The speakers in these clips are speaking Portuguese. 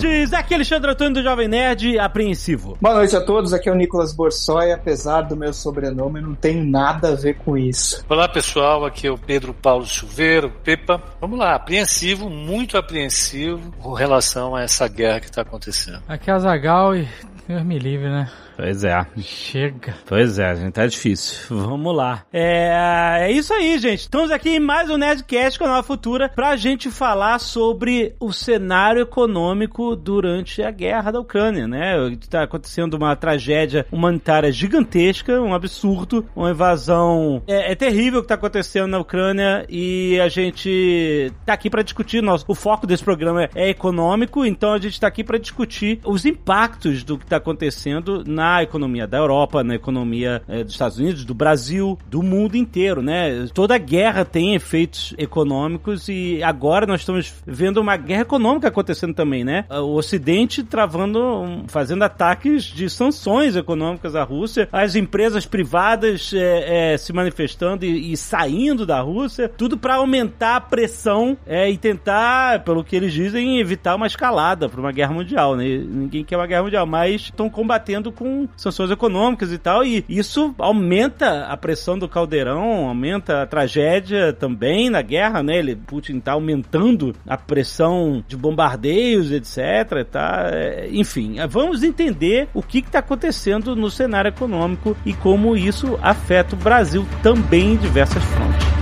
Nerds! Aqui é Alexandre Antônio do Jovem Nerd, apreensivo. Boa noite a todos, aqui é o Nicolas Borsoi. Apesar do meu sobrenome, não tem nada a ver com isso. Olá pessoal, aqui é o Pedro Paulo Silveira, Pepa. Vamos lá, apreensivo, muito apreensivo com relação a essa guerra que está acontecendo. Aqui é a Zagal e Deus me livre, né? Pois é. Chega. Pois é, gente, tá difícil. Vamos lá. É, é isso aí, gente. Estamos aqui em mais um Nerdcast com a Nova Futura pra gente falar sobre o cenário econômico durante a guerra da Ucrânia, né? Tá acontecendo uma tragédia humanitária gigantesca, um absurdo, uma invasão. É, é terrível o que tá acontecendo na Ucrânia e a gente tá aqui pra discutir. Nosso, o foco desse programa é, é econômico, então a gente tá aqui pra discutir os impactos do que tá acontecendo na economia da Europa, na economia eh, dos Estados Unidos, do Brasil, do mundo inteiro, né? Toda guerra tem efeitos econômicos e agora nós estamos vendo uma guerra econômica acontecendo também, né? O Ocidente travando, fazendo ataques de sanções econômicas à Rússia, as empresas privadas eh, eh, se manifestando e, e saindo da Rússia, tudo para aumentar a pressão eh, e tentar, pelo que eles dizem, evitar uma escalada para uma guerra mundial, né? Ninguém quer uma guerra mundial, mas estão combatendo com sanções econômicas e tal, e isso aumenta a pressão do caldeirão, aumenta a tragédia também na guerra, né? Ele, Putin tá aumentando a pressão de bombardeios, etc. Tá, enfim, vamos entender o que está acontecendo no cenário econômico e como isso afeta o Brasil também em diversas frontes.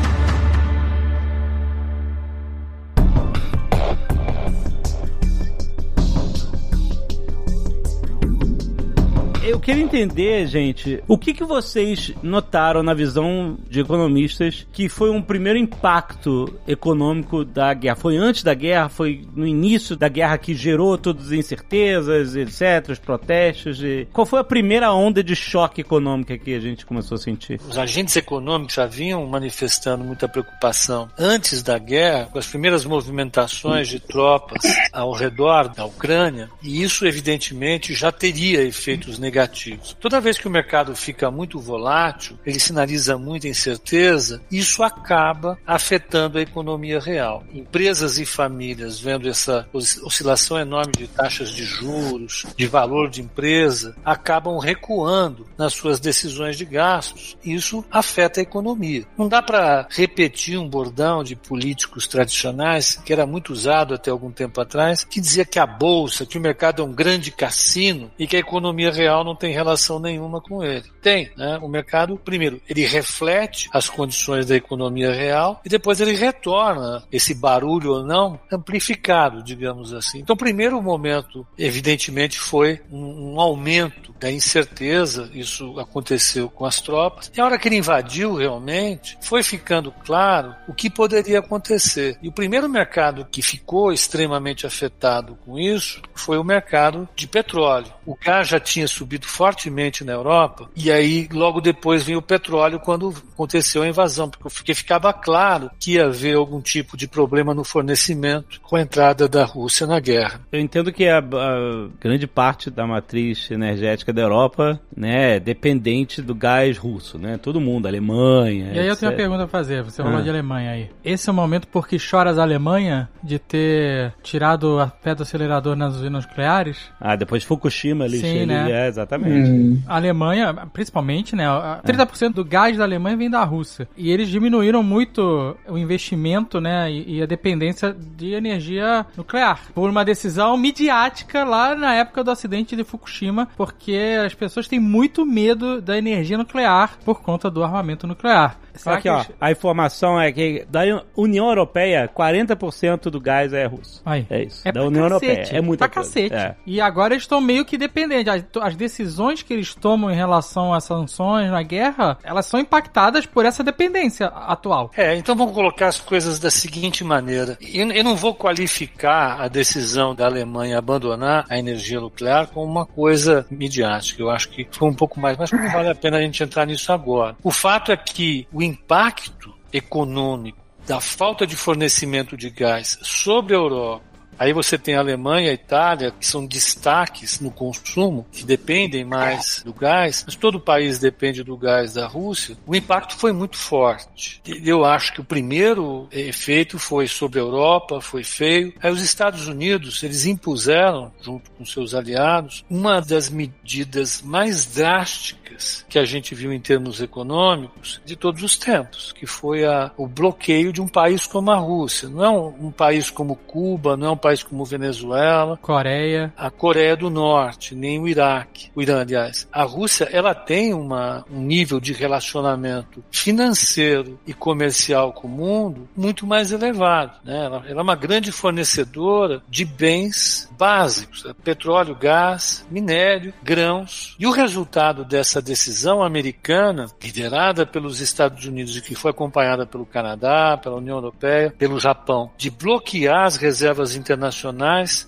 Eu queria entender, gente, o que, que vocês notaram na visão de economistas que foi um primeiro impacto econômico da guerra? Foi antes da guerra? Foi no início da guerra que gerou todas as incertezas, etc., os protestos? E... Qual foi a primeira onda de choque econômico que a gente começou a sentir? Os agentes econômicos já vinham manifestando muita preocupação antes da guerra, com as primeiras movimentações de tropas ao redor da Ucrânia, e isso, evidentemente, já teria efeitos negativos negativos. Toda vez que o mercado fica muito volátil, ele sinaliza muita incerteza, isso acaba afetando a economia real. Empresas e famílias vendo essa oscilação enorme de taxas de juros, de valor de empresa, acabam recuando nas suas decisões de gastos. Isso afeta a economia. Não dá para repetir um bordão de políticos tradicionais que era muito usado até algum tempo atrás, que dizia que a bolsa, que o mercado é um grande cassino e que a economia real não tem relação nenhuma com ele. Tem, né? O mercado, primeiro, ele reflete as condições da economia real e depois ele retorna esse barulho ou não amplificado, digamos assim. Então, primeiro momento, evidentemente, foi um, um aumento da incerteza. Isso aconteceu com as tropas. E a hora que ele invadiu realmente, foi ficando claro o que poderia acontecer. E o primeiro mercado que ficou extremamente afetado com isso foi o mercado de petróleo. O gás já tinha subido fortemente na Europa, e aí logo depois veio o petróleo quando aconteceu a invasão, porque ficava claro que ia haver algum tipo de problema no fornecimento com a entrada da Rússia na guerra. Eu entendo que a, a grande parte da matriz energética da Europa né, é dependente do gás russo, né? Todo mundo, Alemanha. E aí etc. eu tenho uma pergunta a fazer, você falou ah. de Alemanha aí. Esse é o momento porque choras a Alemanha de ter tirado a pé do acelerador nas usinas nucleares? Ah, depois de Fukushima ali, Sim, né? é, Exatamente. Hum. A Alemanha, principalmente, né? 30% do gás da Alemanha vem da Rússia. E eles diminuíram muito o investimento, né? E, a dependência de energia nuclear. Por uma decisão midiática lá na época do acidente de Fukushima, porque as pessoas têm muito medo da energia nuclear por conta do armamento nuclear. Será Aqui, ó, a informação é que da União Europeia, 40% do gás é russo. Aí. É isso. É da União cacete. Europeia. É muita pra coisa. cacete. É. E agora eles estão meio que dependentes. As, as decisões que eles tomam em relação às sanções na guerra, elas são impactadas por essa dependência atual. É, então vamos colocar as coisas da seguinte maneira. Eu, eu não vou qualificar a decisão da Alemanha abandonar a energia nuclear como uma coisa midiática. Eu acho que foi um pouco mais, mas não vale a pena a gente entrar nisso agora. O fato é que o impacto econômico da falta de fornecimento de gás sobre a Europa Aí você tem a Alemanha, a Itália, que são destaques no consumo, que dependem mais do gás, mas todo o país depende do gás da Rússia. O impacto foi muito forte. Eu acho que o primeiro efeito foi sobre a Europa, foi feio. Aí os Estados Unidos, eles impuseram, junto com seus aliados, uma das medidas mais drásticas que a gente viu em termos econômicos de todos os tempos, que foi a, o bloqueio de um país como a Rússia. Não é um, um país como Cuba, não é um país como Venezuela, Coreia, a Coreia do Norte, nem o Iraque, o Irã, aliás. A Rússia, ela tem uma, um nível de relacionamento financeiro e comercial com o mundo muito mais elevado. Né? Ela, ela é uma grande fornecedora de bens básicos, né? petróleo, gás, minério, grãos. E o resultado dessa decisão americana, liderada pelos Estados Unidos e que foi acompanhada pelo Canadá, pela União Europeia, pelo Japão, de bloquear as reservas internacionais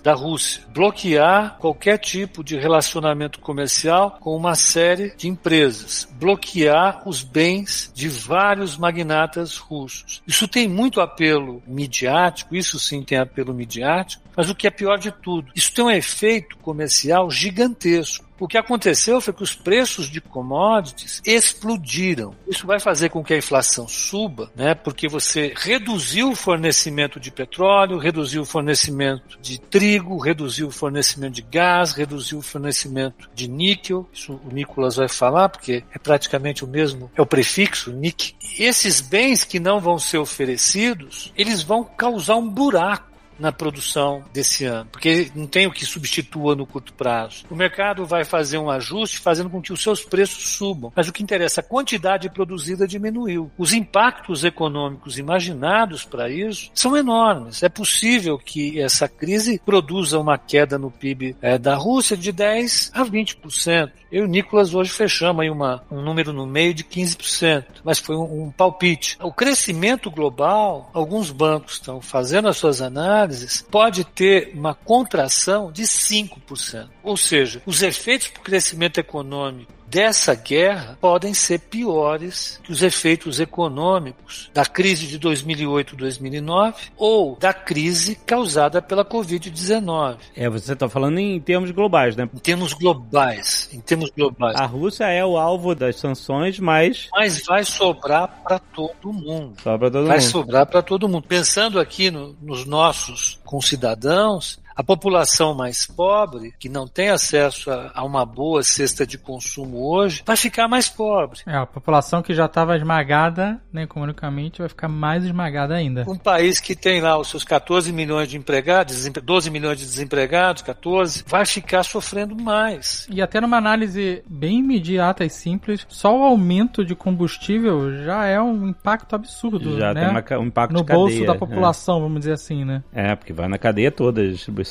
da Rússia, bloquear qualquer tipo de relacionamento comercial com uma série de empresas, bloquear os bens de vários magnatas russos. Isso tem muito apelo midiático, isso sim tem apelo midiático, mas o que é pior de tudo, isso tem um efeito comercial gigantesco. O que aconteceu foi que os preços de commodities explodiram. Isso vai fazer com que a inflação suba, né? Porque você reduziu o fornecimento de petróleo, reduziu o fornecimento de trigo, reduziu o fornecimento de gás, reduziu o fornecimento de níquel. Isso o Nicolas vai falar, porque é praticamente o mesmo, é o prefixo, nick. Esses bens que não vão ser oferecidos, eles vão causar um buraco na produção desse ano, porque não tem o que substitua no curto prazo. O mercado vai fazer um ajuste fazendo com que os seus preços subam, mas o que interessa, a quantidade produzida diminuiu. Os impactos econômicos imaginados para isso são enormes. É possível que essa crise produza uma queda no PIB é, da Rússia de 10 a 20%. Eu e o Nicolas hoje fechamos aí uma, um número no meio de 15%, mas foi um, um palpite. O crescimento global, alguns bancos estão fazendo as suas análises pode ter uma contração de 5%. Ou seja, os efeitos para o crescimento econômico dessa guerra podem ser piores que os efeitos econômicos da crise de 2008-2009 ou da crise causada pela Covid-19. É, você está falando em termos globais, né? Em termos globais, em termos globais. A Rússia é o alvo das sanções, mas mas vai sobrar para todo mundo. Sobra todo vai mundo. sobrar para todo mundo. Pensando aqui no, nos nossos concidadãos, a população mais pobre, que não tem acesso a, a, uma boa cesta de consumo hoje, vai ficar mais pobre. É, a população que já estava esmagada, né, economicamente, vai ficar mais esmagada ainda. Um país que tem lá os seus 14 milhões de empregados, 12 milhões de desempregados, 14, vai ficar sofrendo mais. E até numa análise bem imediata e simples, só o aumento de combustível já é um impacto absurdo, já né? tem uma, um impacto no de bolso cadeia, da população, é. vamos dizer assim, né? É, porque vai na cadeia toda, distribuição,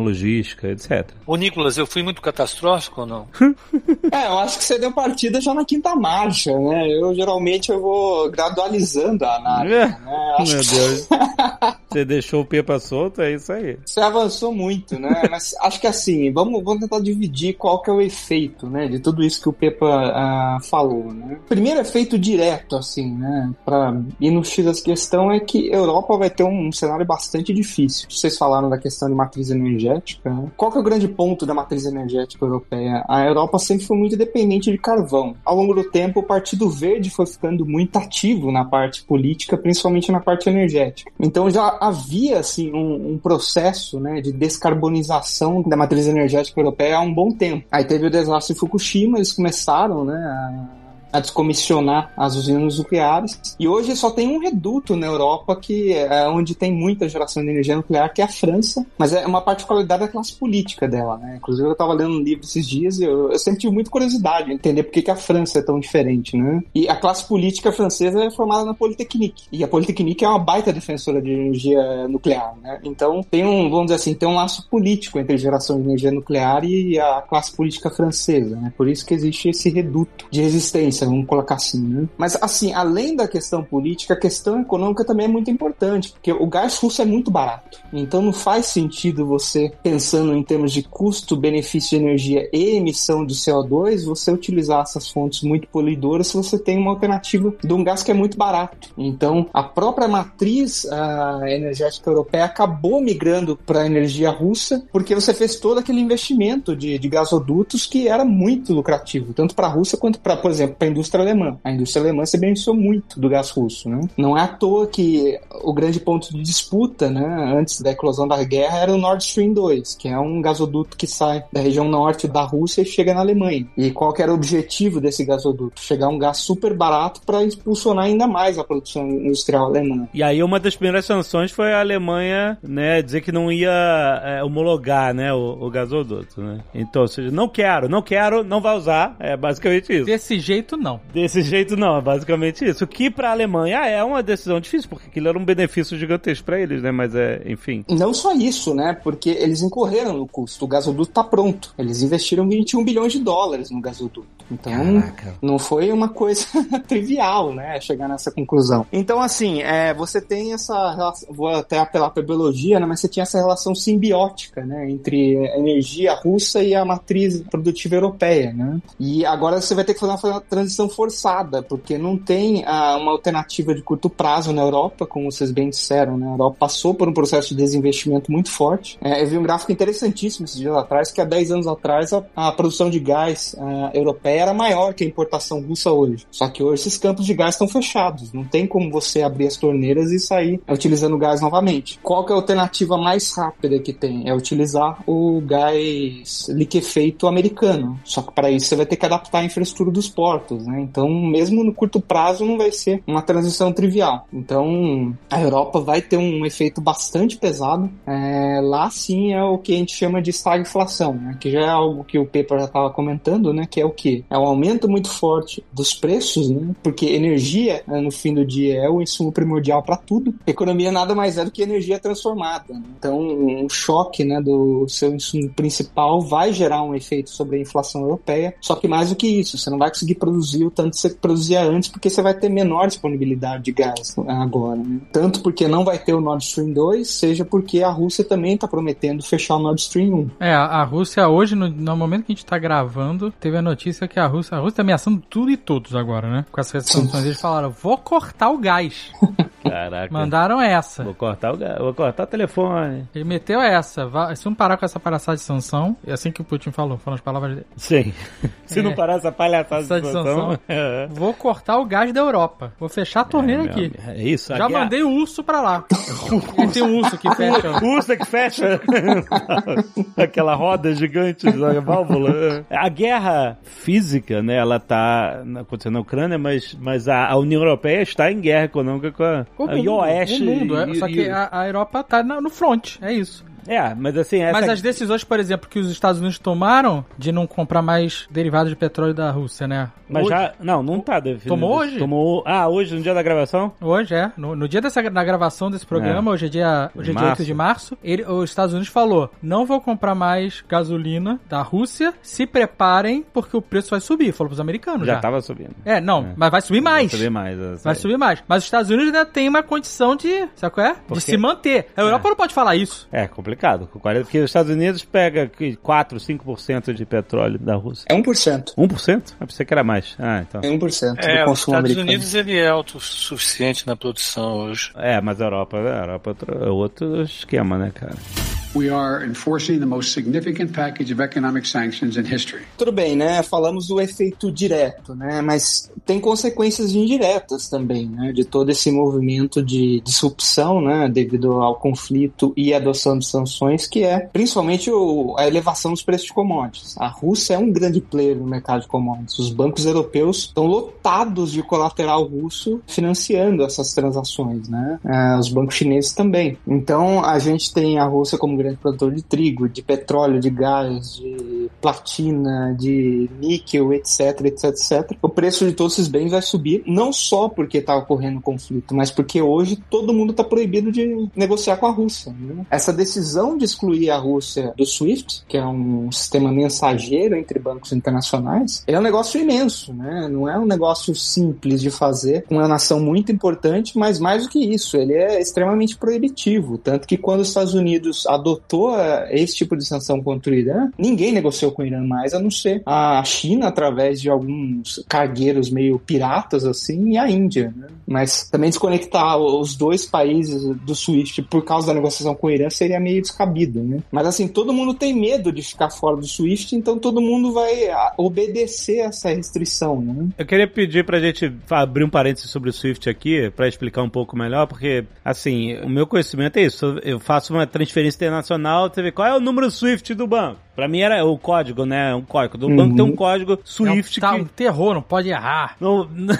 logística, etc. Ô Nicolas, eu fui muito catastrófico ou não? é, eu acho que você deu partida já na quinta marcha, né? Eu geralmente eu vou gradualizando a análise, é. né? Acho Meu Deus. você deixou o Pepa solto, é isso aí. Você avançou muito, né? Mas acho que assim, vamos, vamos tentar dividir qual que é o efeito, né? De tudo isso que o Pepa uh, falou, né? Primeiro efeito direto, assim, né? Pra ir no X da questão é que Europa vai ter um, um cenário bastante difícil. Vocês falaram da questão de matriz energética. Né? Qual que é o grande ponto da matriz energética europeia? A Europa sempre foi muito dependente de carvão. Ao longo do tempo, o Partido Verde foi ficando muito ativo na parte política, principalmente na parte energética. Então já havia assim um, um processo né, de descarbonização da matriz energética europeia há um bom tempo. Aí teve o desastre de Fukushima, eles começaram né, a a descomissionar as usinas nucleares. E hoje só tem um reduto na Europa que é onde tem muita geração de energia nuclear, que é a França, mas é uma particularidade da classe política dela, né? Inclusive eu estava lendo um livro esses dias e eu, eu, sempre tive muita curiosidade em entender por que, que a França é tão diferente, né? E a classe política francesa é formada na Polytechnique. E a Polytechnique é uma baita defensora de energia nuclear, né? Então tem um, vamos dizer assim, tem um laço político entre geração de energia nuclear e a classe política francesa, né? Por isso que existe esse reduto de resistência Vamos colocar assim, né? Mas assim, além da questão política, a questão econômica também é muito importante, porque o gás russo é muito barato. Então não faz sentido você, pensando em termos de custo-benefício de energia e emissão de CO2, você utilizar essas fontes muito poluidoras se você tem uma alternativa de um gás que é muito barato. Então, a própria matriz a energética europeia acabou migrando para a energia russa, porque você fez todo aquele investimento de, de gasodutos que era muito lucrativo, tanto para a Rússia quanto para, por exemplo, para indústria alemã. A indústria alemã se beneficiou muito do gás russo. Né? Não é à toa que o grande ponto de disputa né, antes da eclosão da guerra era o Nord Stream 2, que é um gasoduto que sai da região norte da Rússia e chega na Alemanha. E qual que era o objetivo desse gasoduto? Chegar um gás super barato para impulsionar ainda mais a produção industrial alemã. E aí uma das primeiras sanções foi a Alemanha, né, dizer que não ia é, homologar, né, o, o, gasoduto, né? Então, ou seja, não quero, não quero, não vai usar, é basicamente isso. Desse jeito não. Desse jeito não, é basicamente isso. O que para a Alemanha é uma decisão difícil, porque aquilo era um benefício gigantesco para eles, né, mas é, enfim. Não só isso, né, porque eles incorreram no custo. O gasoduto tá pronto. Eles investiram 21 bilhões de dólares no gasoduto. Então, Caraca. não foi uma coisa trivial, né, chegar nessa conclusão. Então, assim, é, você tem essa relação, vou até apelar para biologia, né, mas você tinha essa relação simbiótica, né, entre a energia russa e a matriz produtiva europeia, né. E agora você vai ter que fazer uma transição forçada, porque não tem ah, uma alternativa de curto prazo na Europa, como vocês bem disseram, né. A Europa passou por um processo de desinvestimento muito forte. É, eu vi um gráfico interessantíssimo esses dias atrás, que há 10 anos atrás a, a produção de gás ah, europeia era maior que a importação russa hoje. Só que hoje esses campos de gás estão fechados. Não tem como você abrir as torneiras e sair utilizando gás novamente. Qual é a alternativa mais rápida que tem? É utilizar o gás liquefeito americano. Só que para isso você vai ter que adaptar a infraestrutura dos portos, né? Então, mesmo no curto prazo, não vai ser uma transição trivial. Então, a Europa vai ter um efeito bastante pesado. É, lá sim é o que a gente chama de estagflação, né? Que já é algo que o Pepper já estava comentando, né? Que é o que? É um aumento muito forte dos preços, né? Porque energia, né, no fim do dia, é o insumo primordial para tudo. Economia nada mais é do que energia transformada. Né? Então, um choque, né, do seu insumo principal vai gerar um efeito sobre a inflação europeia. Só que mais do que isso, você não vai conseguir produzir o tanto que você produzia antes, porque você vai ter menor disponibilidade de gás agora. Né? Tanto porque não vai ter o Nord Stream 2, seja porque a Rússia também está prometendo fechar o Nord Stream 1. É, a Rússia hoje, no, no momento que a gente está gravando, teve a notícia que a Rússia, a Rússia tá ameaçando tudo e todos agora, né? Com essas sanções. Eles falaram, vou cortar o gás. Caraca. Mandaram essa. Vou cortar o, vou cortar o telefone. Ele meteu essa. Se não parar com essa palhaçada de sanção, é assim que o Putin falou, foram as palavras dele. Sim. Se é. não parar essa palhaçada de sanção, é. vou cortar o gás da Europa. Vou fechar a torneira é, aqui. É isso. Já mandei o urso pra lá. Ele tem um urso que fecha. O urso é que fecha aquela roda gigante da válvula. A guerra física, né, ela tá acontecendo na Ucrânia, mas, mas a, a União Europeia está em guerra econômica com a, o mundo, o Oeste. O mundo, é, e, só que a, a Europa tá no front, é isso. É, mas assim. Essa... Mas as decisões, por exemplo, que os Estados Unidos tomaram de não comprar mais derivados de petróleo da Rússia, né? Mas hoje... já. Não, não tá definido. Tomou hoje? Tomou. Ah, hoje, no dia da gravação? Hoje, é. No, no dia dessa, da gravação desse programa, é. hoje é dia, hoje é dia 8 de março, ele, os Estados Unidos falou: não vou comprar mais gasolina da Rússia, se preparem, porque o preço vai subir. Falou pros americanos. Já, já. tava subindo. É, não, é. mas vai subir mais. Vai subir mais. Vai subir mais. Mas os Estados Unidos ainda tem uma condição de. Sabe qual é? De se manter. A Europa é. não pode falar isso. É complicado. Com 40 porque os Estados Unidos pega 4, 5% de petróleo da Rússia. É 1%. 1%? Eu pensei que era mais. Ah, então. É 1% é, do consumo os Estados americano. Unidos ele é autossuficiente na produção hoje. É, mas a Europa, a Europa é outro esquema, né, cara? We are enforcing the most significant package of economic sanctions in history. Tudo bem, né? Falamos do efeito direto, né? Mas tem consequências indiretas também, né? De todo esse movimento de disrupção, né? Devido ao conflito e adoção de sanções, que é principalmente o, a elevação dos preços de commodities. A Rússia é um grande player no mercado de commodities. Os bancos europeus estão lotados de colateral russo financiando essas transações, né? É, os bancos chineses também. Então a gente tem a Rússia como grande produtor de trigo, de petróleo, de gás, de platina, de níquel, etc, etc, etc, o preço de todos esses bens vai subir, não só porque está ocorrendo conflito, mas porque hoje todo mundo está proibido de negociar com a Rússia. Né? Essa decisão de excluir a Rússia do SWIFT, que é um sistema mensageiro entre bancos internacionais, é um negócio imenso, né? Não é um negócio simples de fazer, com uma nação muito importante, mas mais do que isso, ele é extremamente proibitivo, tanto que quando os Estados Unidos adotou eh, esse tipo de sanção contra o Irã, ninguém negociou com o Irã mais, a não ser a China através de alguns cargueiros meio piratas assim e a Índia, né? Mas também desconectar os dois países do SWIFT por causa da negociação com o Irã seria meio descabido, né? Mas assim, todo mundo tem medo de ficar fora do SWIFT, então todo mundo vai obedecer essa restrição, né? Eu queria pedir pra gente abrir um parênteses sobre o SWIFT aqui, para explicar um pouco melhor, porque, assim, o meu conhecimento é isso. Eu faço uma transferência internacional, você vê qual é o número SWIFT do banco. Pra mim era o código, né? Um código. Do uhum. banco tem um código Swift. É um, tá que... um terror, não pode errar. Não, não,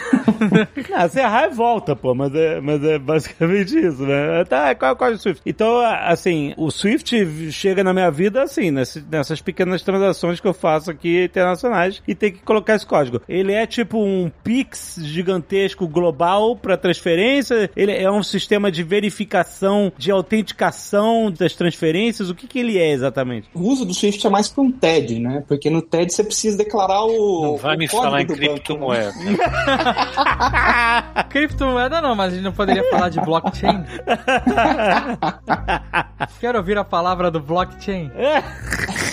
se errar, volta, pô. Mas é, mas é basicamente isso, né? Tá, qual é o código Swift? Então, assim, o Swift chega na minha vida assim, nessas pequenas transações que eu faço aqui internacionais e tem que colocar esse código. Ele é tipo um Pix gigantesco global para transferência. Ele é um sistema de verificação, de autenticação das transferências. O que, que ele é exatamente? O uso do Swift é mais para um TED, né? Porque no TED você precisa declarar o. Não vai o me falar em criptomoeda. criptomoeda não, mas a gente não poderia falar de blockchain. Quero ouvir a palavra do blockchain.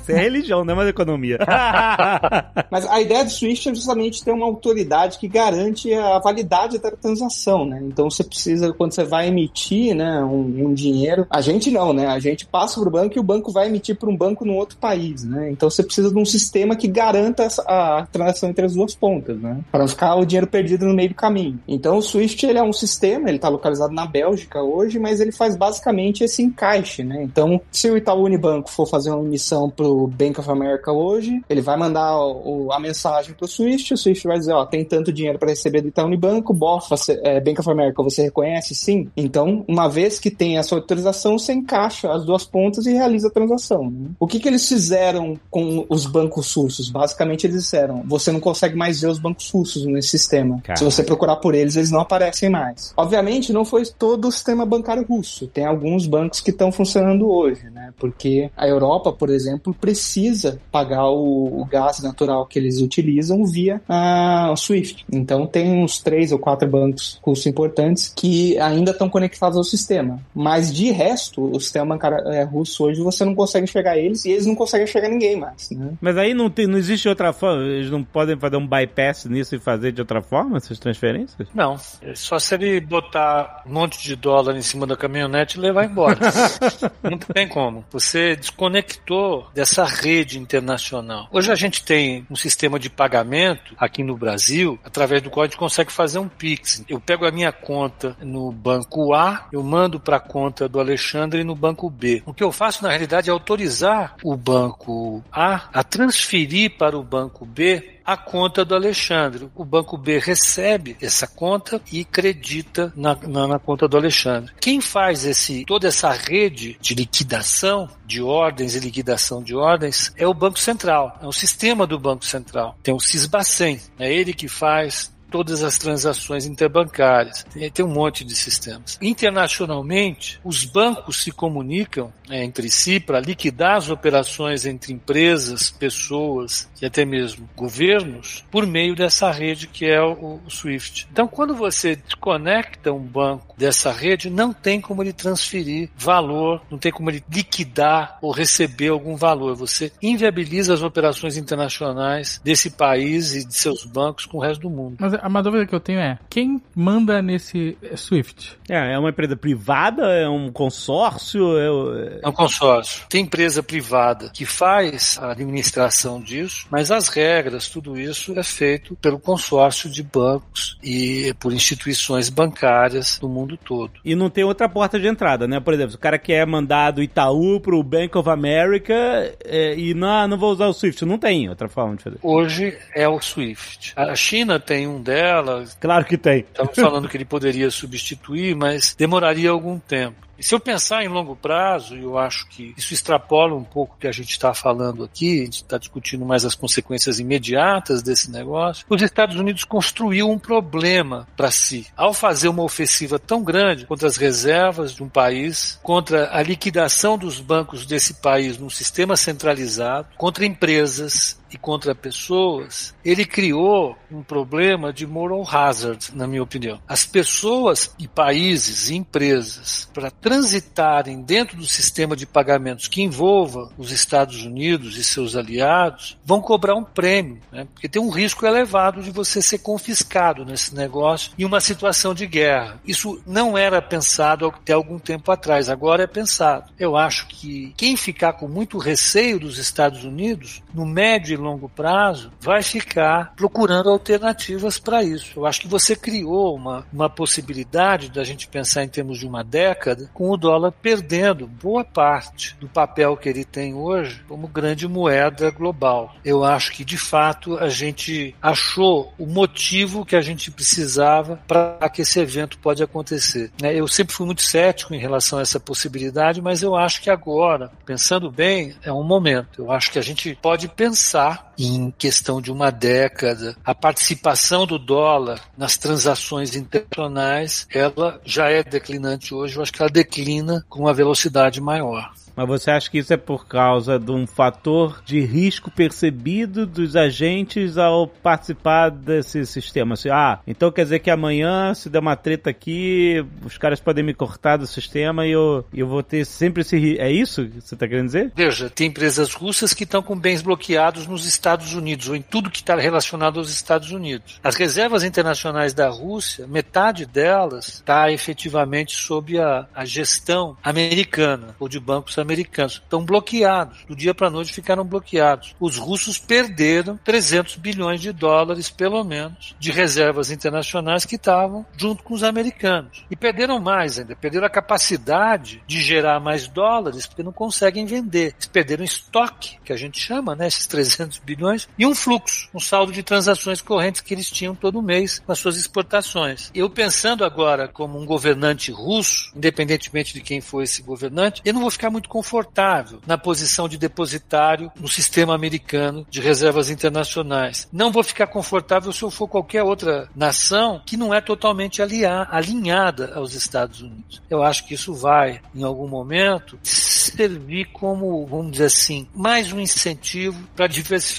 Isso é religião, não é mais economia. Mas a ideia do Swift é justamente ter uma autoridade que garante a validade da transação, né? Então você precisa, quando você vai emitir né, um, um dinheiro, a gente não, né? A gente passa para o banco e o banco vai emitir para um banco no outro país, né? Então você precisa de um sistema que garanta a, a transação entre as duas pontas, né? Para não ficar o dinheiro perdido no meio do caminho. Então o Swift ele é um sistema, ele está localizado na Bélgica hoje, mas ele faz basicamente esse encaixe, né? Então se o Itaú Unibanco for fazer uma emissão pro Bank of America hoje, ele vai mandar o, a mensagem pro Swift, o Swift vai dizer, ó, tem tanto dinheiro para receber do Itaú Unibanco, BOF, é, Bank of America, você reconhece? Sim. Então, uma vez que tem essa autorização, você encaixa as duas pontas e realiza a transação. Né? O que que eles fizeram com os bancos russos? Basicamente, eles disseram, você não consegue mais ver os bancos russos nesse sistema. Caramba. Se você procurar por eles, eles não aparecem mais. Obviamente, não foi todo o sistema bancário russo. Tem alguns bancos que estão funcionando hoje, né? Porque a Europa, por exemplo, exemplo, precisa pagar o, o gás natural que eles utilizam via a SWIFT. Então tem uns três ou quatro bancos russos importantes que ainda estão conectados ao sistema. Mas de resto, o sistema bancário é, russo hoje você não consegue enxergar eles e eles não conseguem enxergar ninguém mais. Né? Mas aí não, tem, não existe outra forma? Eles não podem fazer um bypass nisso e fazer de outra forma essas transferências? Não. É só se ele botar um monte de dólar em cima da caminhonete e levar embora. não tem como. Você desconectou dessa rede internacional. Hoje a gente tem um sistema de pagamento aqui no Brasil, através do qual a gente consegue fazer um Pix. Eu pego a minha conta no banco A, eu mando para a conta do Alexandre no banco B. O que eu faço na realidade é autorizar o banco A a transferir para o banco B a conta do Alexandre. O banco B recebe essa conta e credita na, na, na, conta do Alexandre. Quem faz esse toda essa rede de liquidação de ordens e liquidação de ordens é o Banco Central, é o sistema do Banco Central. Tem o Cisbacen, é ele que faz todas as transações interbancárias. Tem, um monte de sistemas. Internacionalmente, os bancos se comunicam é, entre si para liquidar as operações entre empresas, pessoas e até mesmo governos por meio dessa rede que é o, o SWIFT. Então, quando você desconecta um banco dessa rede, não tem como ele transferir valor, não tem como ele liquidar ou receber algum valor. Você inviabiliza as operações internacionais desse país e de seus bancos com o resto do mundo. Mas uma dúvida que eu tenho é: quem manda nesse SWIFT? É, é uma empresa privada? É um consórcio? É, é um consórcio. Tem empresa privada que faz a administração disso, mas as regras, tudo isso é feito pelo consórcio de bancos e por instituições bancárias do mundo todo. E não tem outra porta de entrada, né? Por exemplo, o cara quer mandar do Itaú pro Bank of America é, e não, não vou usar o SWIFT. Não tem outra forma de fazer. Hoje é o SWIFT. A China tem um dela. Claro que tem. Estamos falando que ele poderia substituir, mas demoraria algum tempo. E se eu pensar em longo prazo, eu acho que isso extrapola um pouco o que a gente está falando aqui, a gente está discutindo mais as consequências imediatas desse negócio. Os Estados Unidos construiu um problema para si. Ao fazer uma ofensiva tão grande contra as reservas de um país, contra a liquidação dos bancos desse país num sistema centralizado, contra empresas, e contra pessoas, ele criou um problema de moral hazard, na minha opinião. As pessoas e países e empresas, para transitarem dentro do sistema de pagamentos que envolva os Estados Unidos e seus aliados, vão cobrar um prêmio, né? porque tem um risco elevado de você ser confiscado nesse negócio em uma situação de guerra. Isso não era pensado até algum tempo atrás, agora é pensado. Eu acho que quem ficar com muito receio dos Estados Unidos, no médio longo prazo, vai ficar procurando alternativas para isso. Eu acho que você criou uma, uma possibilidade da gente pensar em termos de uma década, com o dólar perdendo boa parte do papel que ele tem hoje como grande moeda global. Eu acho que, de fato, a gente achou o motivo que a gente precisava para que esse evento pode acontecer. Né? Eu sempre fui muito cético em relação a essa possibilidade, mas eu acho que agora, pensando bem, é um momento. Eu acho que a gente pode pensar tá? Em questão de uma década, a participação do dólar nas transações internacionais, ela já é declinante hoje, eu acho que ela declina com uma velocidade maior. Mas você acha que isso é por causa de um fator de risco percebido dos agentes ao participar desse sistema? Assim, ah, então quer dizer que amanhã, se der uma treta aqui, os caras podem me cortar do sistema e eu, eu vou ter sempre esse risco. É isso que você está querendo dizer? Veja, tem empresas russas que estão com bens bloqueados nos Estados Unidos, ou em tudo que está relacionado aos Estados Unidos. As reservas internacionais da Rússia, metade delas está efetivamente sob a, a gestão americana, ou de bancos americanos americanos. Estão bloqueados. Do dia para a noite ficaram bloqueados. Os russos perderam 300 bilhões de dólares, pelo menos, de reservas internacionais que estavam junto com os americanos. E perderam mais ainda. Perderam a capacidade de gerar mais dólares porque não conseguem vender. Eles perderam estoque, que a gente chama, né, esses 300 bilhões, e um fluxo, um saldo de transações correntes que eles tinham todo mês com as suas exportações. Eu pensando agora como um governante russo, independentemente de quem for esse governante, eu não vou ficar muito confortável na posição de depositário no sistema americano de reservas internacionais. Não vou ficar confortável se eu for qualquer outra nação que não é totalmente aliar, alinhada aos Estados Unidos. Eu acho que isso vai, em algum momento, servir como, vamos dizer assim, mais um incentivo para a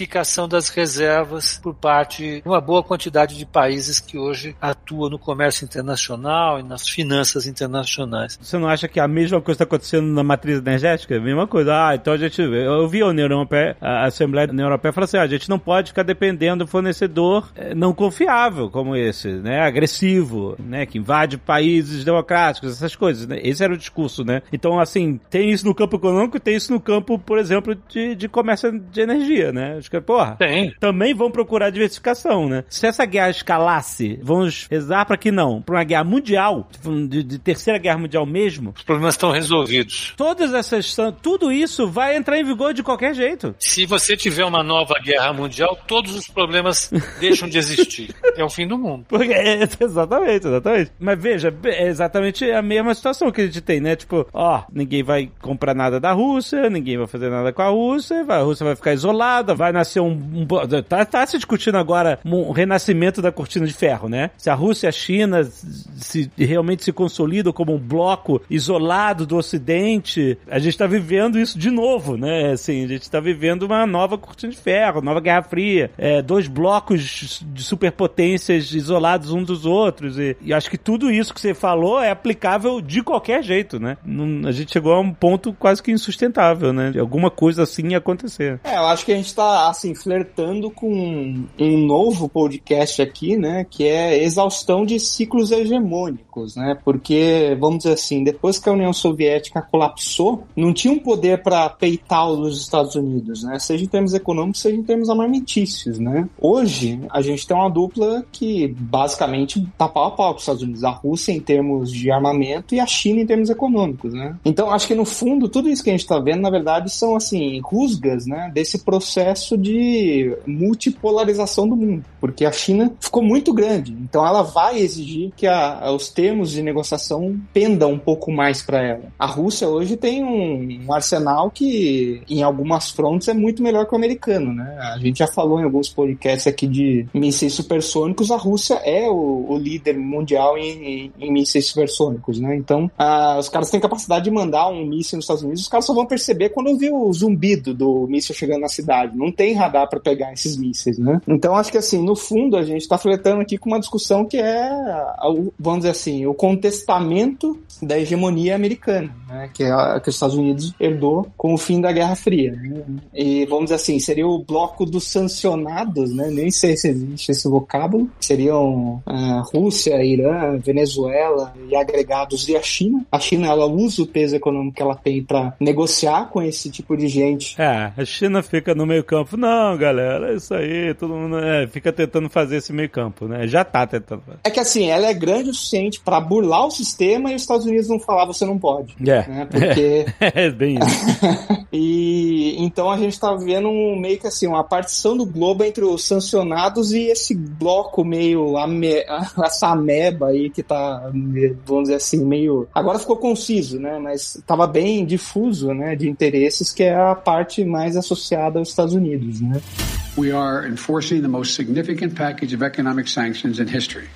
diversificação das reservas por parte de uma boa quantidade de países que hoje atuam no comércio internacional e nas finanças internacionais. Você não acha que a mesma coisa está acontecendo na matriz energética? a mesma coisa. Ah, então a gente. Eu vi a União Europeia, a Assembleia União Europeia falou assim: ah, a gente não pode ficar dependendo do fornecedor eh, não confiável como esse, né? Agressivo, né? Que invade países democráticos, essas coisas, né? Esse era o discurso, né? Então, assim, tem isso no campo econômico e tem isso no campo, por exemplo, de, de comércio de energia, né? Acho que, porra, tem. também vão procurar diversificação, né? Se essa guerra escalasse, vamos rezar para que não, para uma guerra mundial, de, de terceira guerra mundial mesmo. Os problemas estão resolvidos. Todas essas tudo isso vai entrar em vigor de qualquer jeito. Se você tiver uma nova guerra mundial, todos os problemas deixam de existir. É o fim do mundo. Porque, é, exatamente, exatamente. Mas veja, é exatamente a mesma situação que a gente tem, né? Tipo, ó, ninguém vai comprar nada da Rússia, ninguém vai fazer nada com a Rússia, a Rússia vai ficar isolada, vai nascer um. um tá, tá se discutindo agora um renascimento da cortina de ferro, né? Se a Rússia e a China se realmente se consolidam como um bloco isolado do Ocidente, a gente está vivendo isso de novo, né? Assim, a gente está vivendo uma nova cortina de ferro, nova Guerra Fria, é, dois blocos de superpotências isolados uns dos outros. E, e, acho que tudo isso que você falou é aplicável de qualquer jeito, né? A gente chegou a um ponto quase que insustentável, né? De alguma coisa assim acontecer. É, eu acho que a gente está assim, flertando com um novo podcast aqui, né? Que é exaustão de ciclos hegemônicos, né? Porque, vamos dizer assim, depois que a União Soviética colapsou, não tinha um poder para peitar os Estados Unidos, né? Seja em termos econômicos, seja em termos armamentícios, né? Hoje, a gente tem uma dupla que basicamente tá pau a pau com os Estados Unidos. A Rússia em termos de armamento e a China em termos econômicos, né? Então, acho que no fundo, tudo isso que a gente tá vendo, na verdade, são, assim, rusgas, né? Desse processo de multipolarização do mundo, porque a China ficou muito grande, então ela vai exigir que a, os termos de negociação pendam um pouco mais para ela. A Rússia hoje tem um, um, arsenal que, em algumas frontes, é muito melhor que o americano, né? A gente já falou em alguns podcasts aqui de mísseis supersônicos, a Rússia é o, o líder mundial em, em, em, mísseis supersônicos, né? Então, ah, os caras têm capacidade de mandar um míssil nos Estados Unidos, os caras só vão perceber quando ouvir o zumbido do míssil chegando na cidade. Não tem radar para pegar esses mísseis, né? Então, acho que assim, no fundo, a gente está flertando aqui com uma discussão que é, vamos dizer assim, o contestamento da hegemonia americana, né? Que, é a, que os Estados Unidos herdou com o fim da Guerra Fria. Né? E vamos dizer assim, seria o bloco dos sancionados, né? Nem sei se existe esse vocábulo. Seriam uh, Rússia, Irã, Venezuela e agregados e a China. A China ela usa o peso econômico que ela tem para negociar com esse tipo de gente. É, a China fica no meio campo. Não, galera, é isso aí. Todo mundo é, fica tentando fazer esse meio campo, né? Já tá tentando. É que assim, ela é grande o suficiente para burlar o sistema e os Estados Unidos não falar você não pode. É. Né? Porque... é bem isso. e então a gente tá vendo um, meio que assim, uma partição do globo entre os sancionados e esse bloco meio ame... essa ameba aí que tá, vamos dizer assim, meio. Agora ficou conciso, né? Mas tava bem difuso, né? De interesses, que é a parte mais associada aos Estados Unidos, né?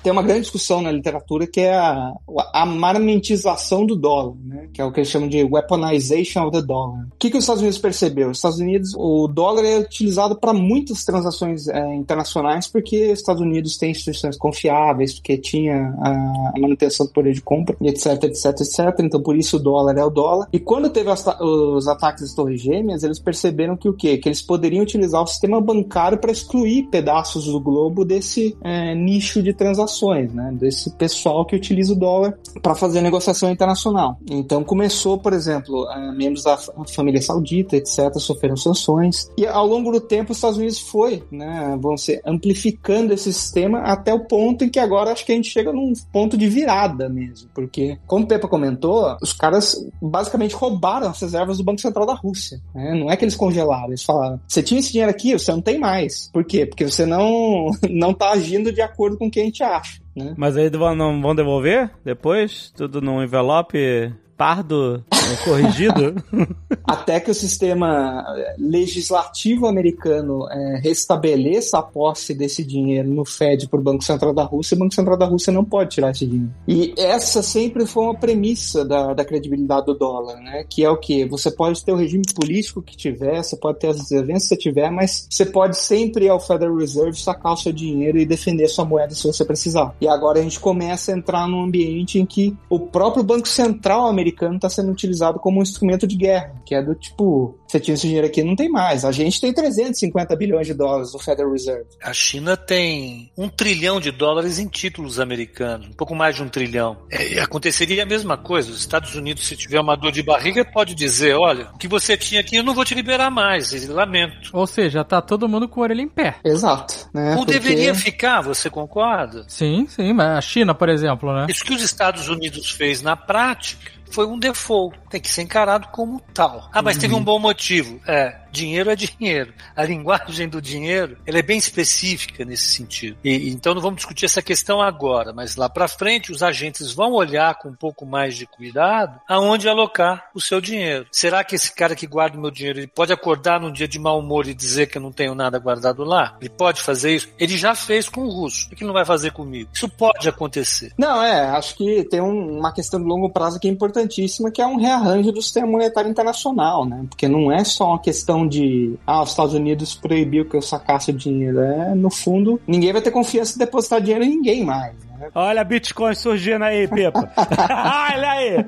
Tem uma grande discussão na literatura que é a, a marmentização do dólar, né? que é o que eles chamam de weaponization of the dollar. O que, que os Estados Unidos percebeu? Os Estados Unidos, o dólar é utilizado para muitas transações é, internacionais porque os Estados Unidos têm instituições confiáveis, porque tinha a, manutenção do poder de compra, etc, etc, etc. Então por isso o dólar é o dólar. E quando teve os ataques das Torres Gêmeas, eles perceberam que o quê? Que eles poderiam utilizar o sistema bancário caro para excluir pedaços do globo desse é, nicho de transações, né? Desse pessoal que utiliza o dólar para fazer negociação internacional. Então começou, por exemplo, membros da família saudita, etc., sofreram sanções. E ao longo do tempo, os Estados Unidos foi, né, vamos ser, amplificando esse sistema até o ponto em que agora acho que a gente chega num ponto de virada mesmo. Porque, como o Pepa comentou, os caras basicamente roubaram as reservas do Banco Central da Rússia. Né? Não é que eles congelaram, eles falaram: você tinha esse dinheiro aqui, você não tem mais. Por quê? Porque você não, não tá agindo de acordo com o que a gente acha. Né? Mas aí não vão devolver depois? Tudo num envelope pardo corrigido. Até que o sistema legislativo americano é, restabeleça a posse desse dinheiro no Fed por Banco Central da Rússia, o Banco Central da Rússia não pode tirar esse dinheiro. E essa sempre foi uma premissa da, da credibilidade do dólar, né? Que é o que? Você pode ter o regime político que tiver, você pode ter as eventos que tiver, mas você pode sempre ir ao Federal Reserve sacar o seu dinheiro e defender sua moeda se você precisar. E agora a gente começa a entrar num ambiente em que o próprio Banco Central americano está sendo utilizado como um instrumento de guerra, que é do tipo, você tinha esse dinheiro aqui, não tem mais. A gente tem 350 bilhões de dólares no Federal Reserve. A China tem um trilhão de dólares em títulos americanos, um pouco mais de um trilhão. É, aconteceria a mesma coisa. Os Estados Unidos, se tiver uma dor de barriga, pode dizer, olha, o que você tinha aqui eu não vou te liberar mais, lamento. Ou seja, tá todo mundo com a orelha em pé. Exato. Né? Ou Porque... deveria ficar, você concorda? Sim, sim, mas a China, por exemplo, né? Isso que os Estados Unidos fez na prática foi um default. Tem que ser encarado como tal. Ah, mas uhum. teve um bom motivo. É, dinheiro é dinheiro. A linguagem do dinheiro ela é bem específica nesse sentido. E, então não vamos discutir essa questão agora, mas lá para frente os agentes vão olhar com um pouco mais de cuidado aonde alocar o seu dinheiro. Será que esse cara que guarda o meu dinheiro ele pode acordar num dia de mau humor e dizer que eu não tenho nada guardado lá? Ele pode fazer isso? Ele já fez com o russo. Por que não vai fazer comigo? Isso pode acontecer. Não, é. Acho que tem um, uma questão de longo prazo que é importantíssima, que é um rearranjo do sistema monetário internacional, né? Porque não é só uma questão de ah, os Estados Unidos proibiu que eu sacasse o dinheiro. É, no fundo, ninguém vai ter confiança em depositar dinheiro em ninguém mais. Né? Olha Bitcoin surgindo aí, Pepa. olha aí.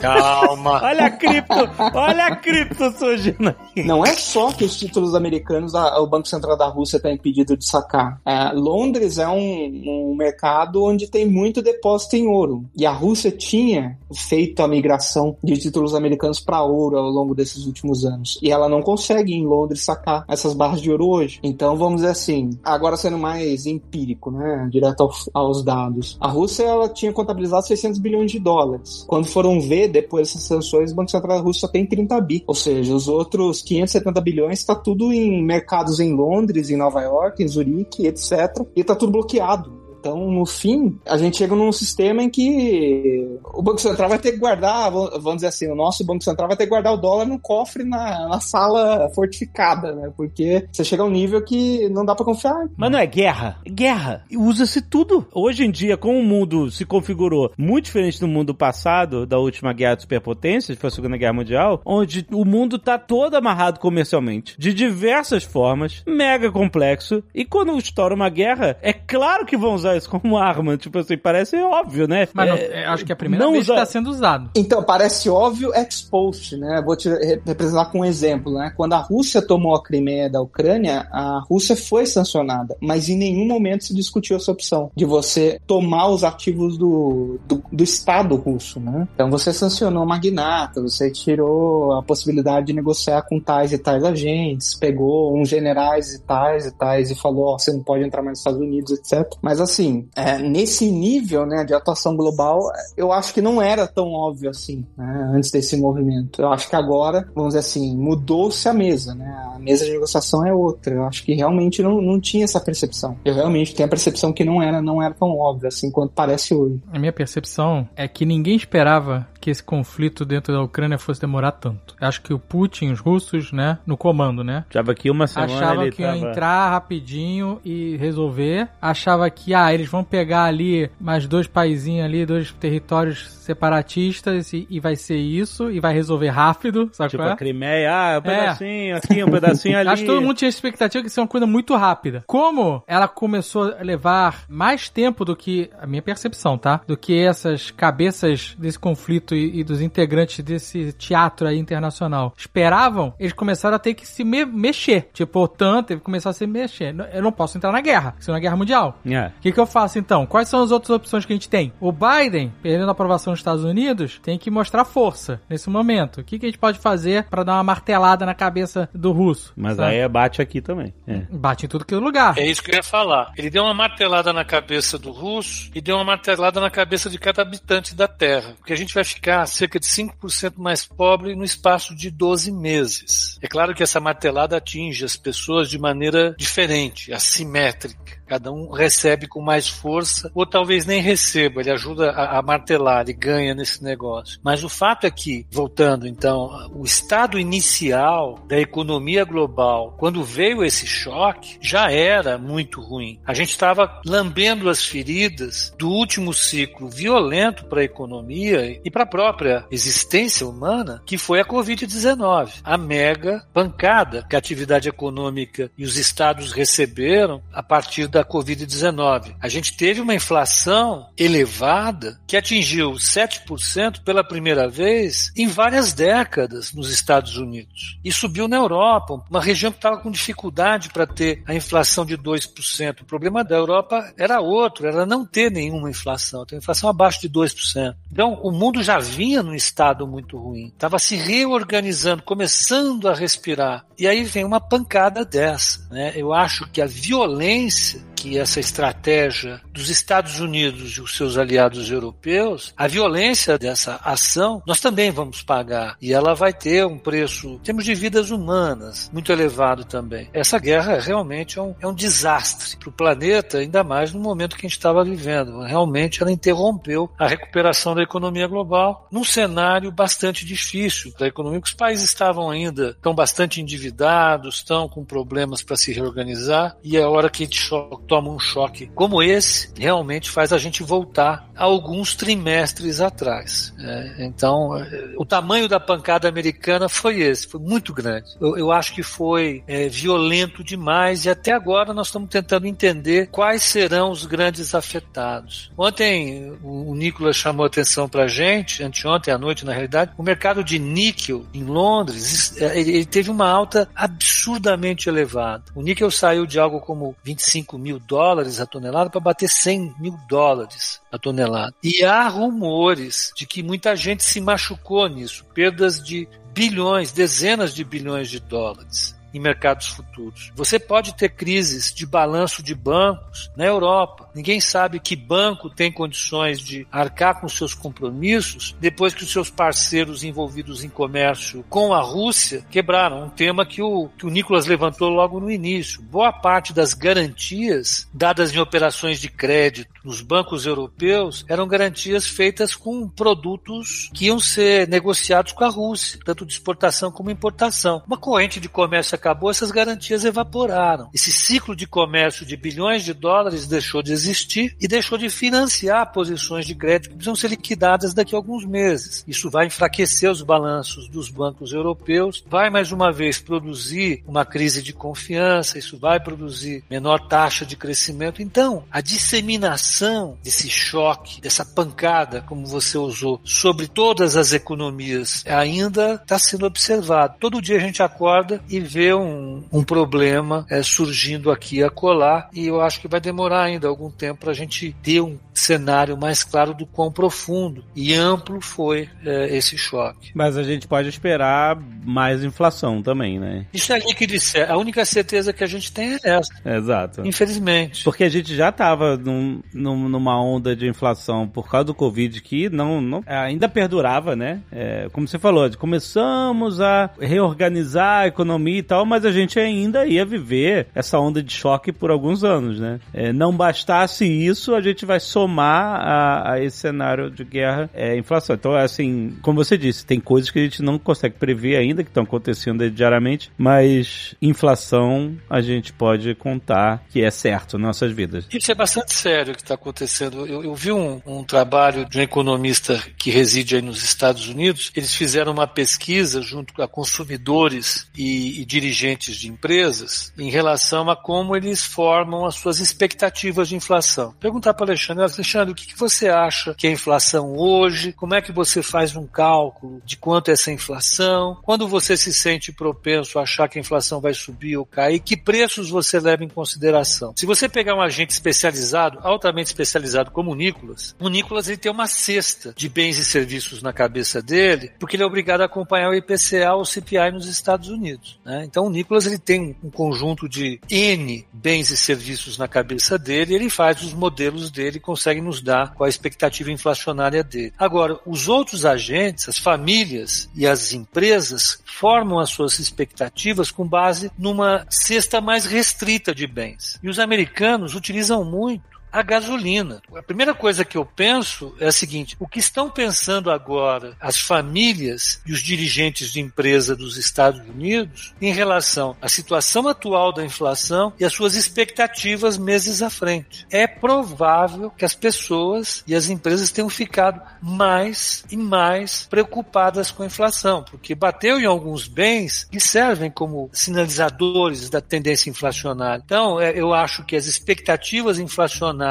Calma. olha a cripto, olha a cripto surgindo aí. Não é só que os títulos americanos, a, o Banco Central da Rússia está impedido de sacar. É, Londres é um, um mercado onde tem muito depósito em ouro. E a Rússia tinha feito a migração de títulos americanos para ouro ao longo desses últimos anos. E ela não consegue em Londres sacar essas barras de ouro hoje. Então vamos dizer assim, agora sendo mais empírico, né? Direto ao, aos dados. A Rússia ela tinha contabilizado 600 bilhões de dólares. Quando foram ver, depois dessas sanções, o Banco Central da Rússia só tem 30 bi. Ou seja, os outros 570 bilhões está tudo em mercados em Londres, em Nova York, em Zurique, etc. E está tudo bloqueado. Então, no fim, a gente chega num sistema em que o Banco Central vai ter que guardar, vamos dizer assim, o nosso Banco Central vai ter que guardar o dólar no cofre na, na sala fortificada, né? Porque você chega a um nível que não dá para confiar. Mas não é guerra. É guerra. Usa-se tudo. Hoje em dia, como o mundo se configurou muito diferente do mundo passado, da última guerra de superpotências, que foi a Segunda Guerra Mundial, onde o mundo tá todo amarrado comercialmente, de diversas formas, mega complexo, e quando estoura uma guerra, é claro que vão usar isso como arma. Tipo assim, parece óbvio, né? Mas não, É, acho que é a primeira não vez usa- que está sendo usado. Então, parece óbvio expost, né? Vou te re- representar com um exemplo, né? Quando a Rússia tomou a Crimeia da Ucrânia, a Rússia foi sancionada, mas em nenhum momento se discutiu essa opção de você tomar os ativos do, do, do Estado russo, né? Então você sancionou magnatas, você tirou a possibilidade de negociar com tais e tais agentes, pegou uns generais e tais e tais e falou, ó, você não pode entrar mais nos Estados Unidos, etc. Mas assim, é, nesse nível, né, de atuação global, eu acho que não era tão óbvio assim, né, antes desse movimento. Eu acho que agora, vamos dizer assim, mudou-se a mesa, né? A mesa de negociação é outra. Eu acho que realmente não, não tinha essa percepção. Eu realmente tenho a percepção que não era, não era tão óbvio assim quanto parece hoje. A minha percepção é que ninguém esperava que esse conflito dentro da Ucrânia fosse demorar tanto. Acho que o Putin, os russos, né, no comando, né, Achava que uma semana Achava que tava... entrar rapidinho e resolver. Achava que, ah, eles vão pegar ali mais dois paizinhos ali, dois territórios separatistas e, e vai ser isso, e vai resolver rápido, sabe Tipo qual é? a Crimeia, ah, um pedacinho aqui, um pedacinho ali. Acho que todo mundo tinha expectativa que isso é uma coisa muito rápida. Como ela começou a levar mais tempo do que, a minha percepção, tá? Do que essas cabeças desse conflito e, e dos integrantes desse teatro aí internacional esperavam, eles começaram a ter que se me- mexer. Tipo, a OTAN teve que começar a se mexer. Eu não posso entrar na guerra, isso é uma guerra mundial. É. O que, que eu faço então? Quais são as outras opções que a gente tem? O Biden, perdendo a aprovação nos Estados Unidos, tem que mostrar força nesse momento. O que, que a gente pode fazer pra dar uma martelada na cabeça do russo? Mas sabe? aí é bate aqui também. É. Bate em tudo que é lugar. É isso que eu ia falar. Ele deu uma martelada na cabeça do russo e deu uma martelada na cabeça de cada habitante da Terra. Porque a gente vai ficar cerca de 5% mais pobre no espaço de 12 meses. É claro que essa martelada atinge as pessoas de maneira diferente, assimétrica. Cada um recebe com mais força, ou talvez nem receba, ele ajuda a, a martelar, ele ganha nesse negócio. Mas o fato é que, voltando então, o estado inicial da economia global, quando veio esse choque, já era muito ruim. A gente estava lambendo as feridas do último ciclo violento para a economia e para a própria existência humana, que foi a Covid-19. A mega pancada que a atividade econômica e os estados receberam a partir da Covid-19. A gente teve uma inflação elevada que atingiu 7% pela primeira vez em várias décadas nos Estados Unidos. E subiu na Europa, uma região que estava com dificuldade para ter a inflação de 2%. O problema da Europa era outro, era não ter nenhuma inflação, ter inflação abaixo de 2%. Então, o mundo já vinha num estado muito ruim, estava se reorganizando, começando a respirar. E aí vem uma pancada dessa. Né? Eu acho que a violência que essa estratégia dos Estados Unidos e os seus aliados europeus, a violência dessa ação, nós também vamos pagar. E ela vai ter um preço, temos de vidas humanas, muito elevado também. Essa guerra realmente é um, é um desastre para o planeta, ainda mais no momento que a gente estava vivendo. Realmente ela interrompeu a recuperação da economia global num cenário bastante difícil da economia, porque os países estavam ainda, estão bastante endividados, estão com problemas para se reorganizar, e a hora que a gente cho- toma um choque como esse, realmente faz a gente voltar alguns trimestres atrás. né? então, eh, o tamanho da pancada americana foi esse, foi muito grande. Eu, eu acho que foi eh, violento demais e até agora nós estamos tentando entender quais serão os grandes afetados. Ontem o, o Nicolas chamou atenção para a gente, anteontem à noite na realidade, o mercado de níquel em Londres, eh, ele, ele teve uma alta absurdamente elevada. O níquel saiu de algo como 25 mil dólares a tonelada para bater 100 mil dólares a tonelada. E há rumores de que muita gente se machucou nisso, perdas de bilhões, dezenas de bilhões de dólares. Em mercados futuros. Você pode ter crises de balanço de bancos na Europa. Ninguém sabe que banco tem condições de arcar com seus compromissos depois que os seus parceiros envolvidos em comércio com a Rússia quebraram. Um tema que o, que o Nicolas levantou logo no início. Boa parte das garantias dadas em operações de crédito nos bancos europeus eram garantias feitas com produtos que iam ser negociados com a Rússia, tanto de exportação como importação. Uma corrente de comércio acabou, essas garantias evaporaram. Esse ciclo de comércio de bilhões de dólares deixou de existir e deixou de financiar posições de crédito que precisam ser liquidadas daqui a alguns meses. Isso vai enfraquecer os balanços dos bancos europeus, vai mais uma vez produzir uma crise de confiança, isso vai produzir menor taxa de crescimento. Então, a disseminação desse choque, dessa pancada, como você usou, sobre todas as economias ainda está sendo observado. Todo dia a gente acorda e vê um, um problema é, surgindo aqui a colar e eu acho que vai demorar ainda algum tempo para a gente ter um cenário mais claro do quão profundo e amplo foi é, esse choque. Mas a gente pode esperar mais inflação também, né? Isso é líquido e certo. A única certeza que a gente tem é essa. Exato. Infelizmente. Porque a gente já estava num, num, numa onda de inflação por causa do Covid que não, não ainda perdurava, né? É, como você falou, começamos a reorganizar a economia e tal, mas a gente ainda ia viver essa onda de choque por alguns anos, né? É, não bastasse isso, a gente vai somar a, a esse cenário de guerra é, inflação. Então, assim, como você disse, tem coisas que a gente não consegue prever ainda, que estão acontecendo diariamente, mas inflação a gente pode contar que é certo nas nossas vidas. Isso é bastante sério o que está acontecendo. Eu, eu vi um, um, trabalho de um economista que reside aí nos Estados Unidos. Eles fizeram uma pesquisa junto a consumidores e, e dirigentes de empresas em relação a como eles formam as suas expectativas de inflação. Perguntar para Alexandre, Alexandre, o que, você acha que é inflação hoje? Como é que você faz um cálculo de quanto é essa inflação? Quando você se sente propenso a achar que a inflação vai subir ou cair, que preços você leva em consideração? Se você pegar um agente especializado, altamente especializado como o Nicolas, o Nicolas ele tem uma cesta de bens e serviços na cabeça dele, porque ele é obrigado a acompanhar o IPCA ou o CPI nos Estados Unidos. Né? Então o Nicolas ele tem um conjunto de N bens e serviços na cabeça dele, ele faz os modelos dele e consegue nos dar qual a expectativa inflacionária dele. Agora, os outros agentes, as famílias e as empresas formam as suas expectativas com base numa cesta mais restrita de bens. E os americanos utilizam muito a gasolina. A primeira coisa que eu penso é a seguinte: o que estão pensando agora as famílias e os dirigentes de empresa dos Estados Unidos em relação à situação atual da inflação e as suas expectativas meses à frente? É provável que as pessoas e as empresas tenham ficado mais e mais preocupadas com a inflação, porque bateu em alguns bens que servem como sinalizadores da tendência inflacionária. Então, é, eu acho que as expectativas inflacionárias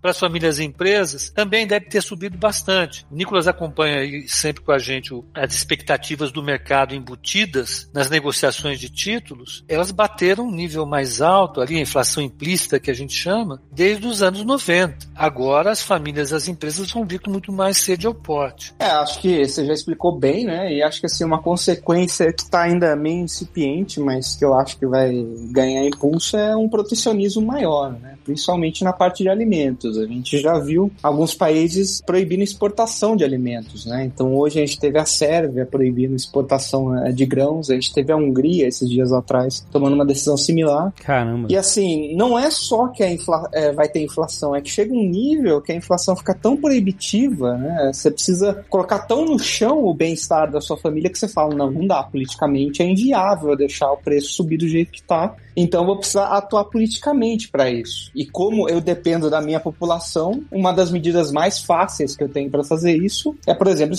para as famílias e empresas também deve ter subido bastante. O Nicolas acompanha sempre com a gente as expectativas do mercado embutidas nas negociações de títulos. Elas bateram um nível mais alto, ali a inflação implícita que a gente chama, desde os anos 90. Agora as famílias e as empresas vão vir com muito mais sede ao porte. É, acho que você já explicou bem, né? E acho que assim, uma consequência que está ainda meio incipiente, mas que eu acho que vai ganhar impulso é um protecionismo maior, né? Principalmente na parte de alimentos. A gente já viu alguns países proibindo exportação de alimentos, né? Então hoje a gente teve a Sérvia proibindo exportação eh, de grãos, a gente teve a Hungria esses dias atrás tomando uma decisão similar. Caramba. E assim, não é só que é, vai ter inflação, é que chega um nível que a inflação fica tão proibitiva, né? Você precisa colocar tão no chão o bem-estar da sua família que você fala, não, não dá, politicamente é inviável deixar o preço subir do jeito que tá. Então eu vou precisar atuar politicamente para isso. E como eu dependo da minha população, uma das medidas mais fáceis que eu tenho para fazer isso é, por exemplo,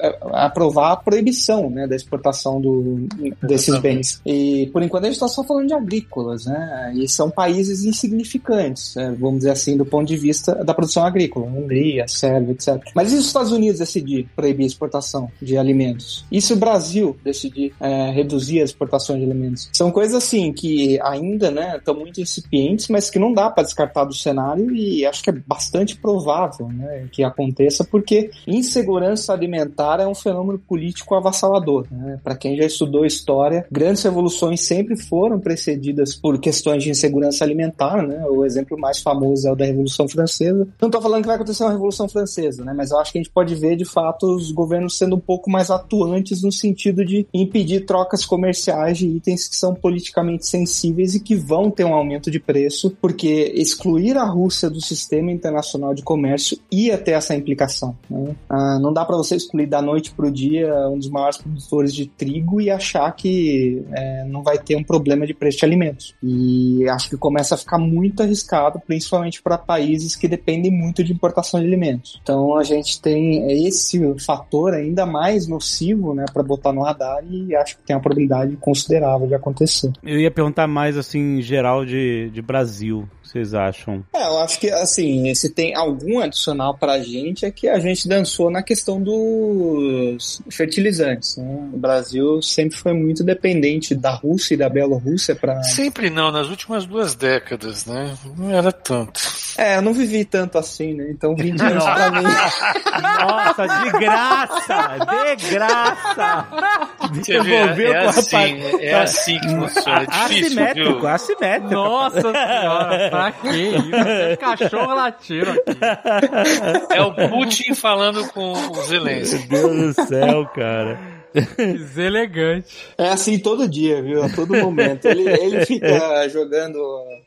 é, aprovar a proibição né, da exportação do, desses bens. E por enquanto a gente está só falando de agrícolas, né? E são países insignificantes, né, vamos dizer assim, do ponto de vista da produção agrícola, Hungria, Sérvia, etc. Mas e se os Estados Unidos decidir proibir a exportação de alimentos? E se o Brasil decidir é, reduzir a exportação de alimentos? São coisas assim que ainda, né, estão muito incipientes, mas que não dá para descartar do cenário e acho que é bastante provável né, que aconteça, porque insegurança alimentar é um fenômeno político avassalador. Né? Para quem já estudou história, grandes revoluções sempre foram precedidas por questões de insegurança alimentar. Né? O exemplo mais famoso é o da Revolução Francesa. Não estou falando que vai acontecer uma Revolução Francesa, né? mas eu acho que a gente pode ver de fato os governos sendo um pouco mais atuantes no sentido de impedir trocas comerciais de itens que são politicamente sensíveis e que vão ter um aumento de preço, porque excluir a Rússia do sistema internacional de comércio ia ter essa implicação. Né? Ah, não dá para você excluir da noite para o dia um dos maiores produtores de trigo e achar que é, não vai ter um problema de preço de alimentos. E acho que começa a ficar muito arriscado, principalmente para países que dependem muito de importação de alimentos. Então a gente tem esse fator ainda mais nocivo né, para botar no radar e acho que tem uma probabilidade considerável de acontecer. Eu ia perguntar mais assim, geral, de, de Brasil vocês acham? É, eu acho que, assim, se tem algum adicional pra gente é que a gente dançou na questão dos fertilizantes. Né? O Brasil sempre foi muito dependente da Rússia e da Bielorrússia para. Sempre não, nas últimas duas décadas, né? Não era tanto. É, eu não vivi tanto assim, né? Então 20 anos pra mim. Nossa, de graça! De graça! Desenvolveu é, é assim, é assim que funciona. É difícil, assimétrico, viu? assimétrico. Nossa senhora, pra que isso? Tem cachorro latindo aqui. É o Putin falando com o Zelensky. Meu Deus do céu, cara. Deselegante. É assim todo dia, viu? A todo momento. Ele, ele fica jogando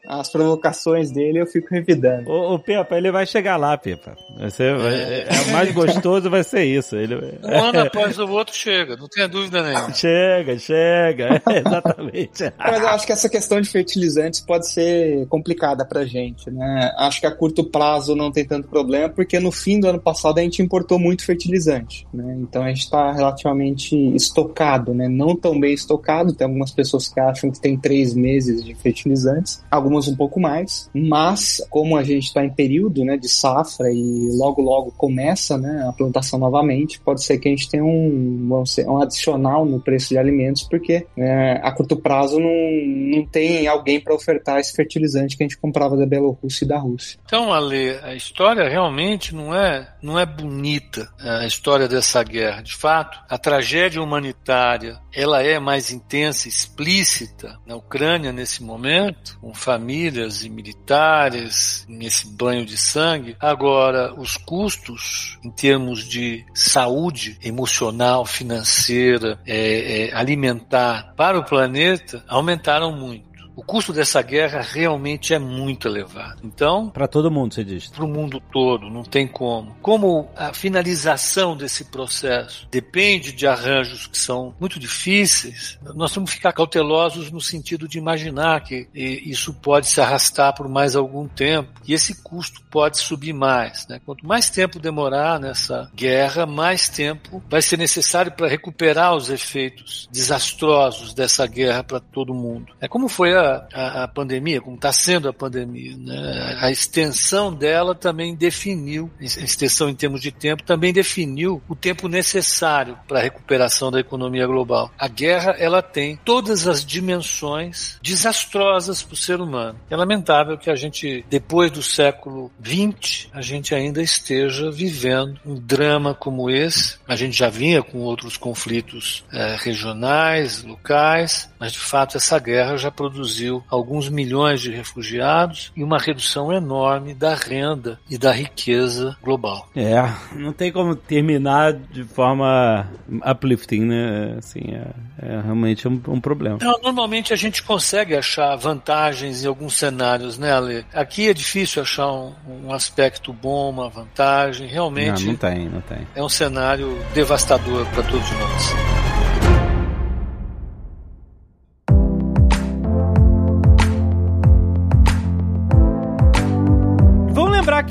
as provocações dele eu fico revidando. Ô, ô Pepa, ele vai chegar lá, Pepa. Você vai, é, o mais gostoso vai ser isso. Ele... Um ano após o outro chega, não tenha dúvida nenhuma. Chega, chega. Exatamente. Mas eu acho que essa questão de fertilizantes pode ser complicada pra gente, né? Acho que a curto prazo não tem tanto problema, porque no fim do ano passado a gente importou muito fertilizante, né? Então a gente está relativamente estocado, né? Não tão bem estocado. Tem algumas pessoas que acham que tem três meses de fertilizantes, algumas um pouco mais. Mas como a gente está em período, né, de safra e logo logo começa, né, a plantação novamente, pode ser que a gente tenha um, um adicional no preço de alimentos, porque né, a curto prazo não, não tem alguém para ofertar esse fertilizante que a gente comprava da Bielorrússia e da Rússia. Então, Ale, a história realmente não é não é bonita a história dessa guerra. De fato, a tragédia humanitária ela é mais intensa, explícita na Ucrânia nesse momento, com famílias e militares nesse banho de sangue. Agora, os custos em termos de saúde emocional, financeira, é, é, alimentar para o planeta aumentaram muito o custo dessa guerra realmente é muito elevado. Então, para todo mundo, você diz. Para o mundo todo, não tem como. Como a finalização desse processo depende de arranjos que são muito difíceis, nós temos que ficar cautelosos no sentido de imaginar que isso pode se arrastar por mais algum tempo e esse custo pode subir mais. Né? Quanto mais tempo demorar nessa guerra, mais tempo vai ser necessário para recuperar os efeitos desastrosos dessa guerra para todo mundo. É como foi a a, a pandemia, como está sendo a pandemia, né? a extensão dela também definiu, a extensão em termos de tempo, também definiu o tempo necessário para a recuperação da economia global. A guerra, ela tem todas as dimensões desastrosas para o ser humano. É lamentável que a gente, depois do século XX, a gente ainda esteja vivendo um drama como esse. A gente já vinha com outros conflitos é, regionais, locais, mas de fato essa guerra já produziu produziu alguns milhões de refugiados e uma redução enorme da renda e da riqueza global. É, não tem como terminar de forma uplifting, né? Assim, é, é realmente um, um problema. Não, normalmente a gente consegue achar vantagens em alguns cenários, né, Ale? Aqui é difícil achar um, um aspecto bom, uma vantagem. Realmente. Não, não tem, não tem. É um cenário devastador para todos nós.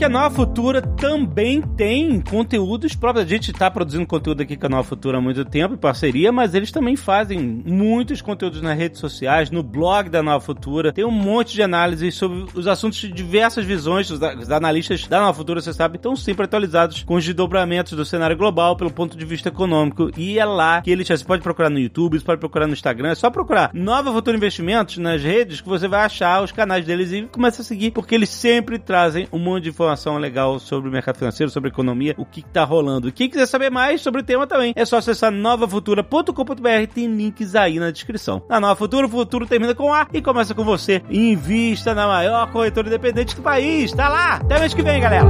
A Nova Futura também tem conteúdos próprios. A gente está produzindo conteúdo aqui com a Nova Futura há muito tempo, em parceria, mas eles também fazem muitos conteúdos nas redes sociais, no blog da Nova Futura. Tem um monte de análises sobre os assuntos de diversas visões. Os, analistas da Nova Futura, você sabe, estão sempre atualizados com os desdobramentos do cenário global pelo ponto de vista econômico. E é lá que eles. Você pode procurar no YouTube, você pode procurar no Instagram, é só procurar Nova Futura Investimentos nas redes que você vai achar os canais deles e começa a seguir, porque eles sempre trazem um monte de informação legal sobre o mercado financeiro, sobre economia, o que, que tá rolando. E quem quiser saber mais sobre o tema também, é só acessar novafutura.com.br, tem links aí na descrição. Na Nova Futura, o futuro termina com A e começa com você. Invista na maior corretora independente do país. Tá lá! Até mês que vem, galera!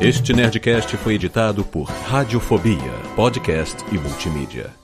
Este Nerdcast foi editado por Radiofobia, podcast e multimídia.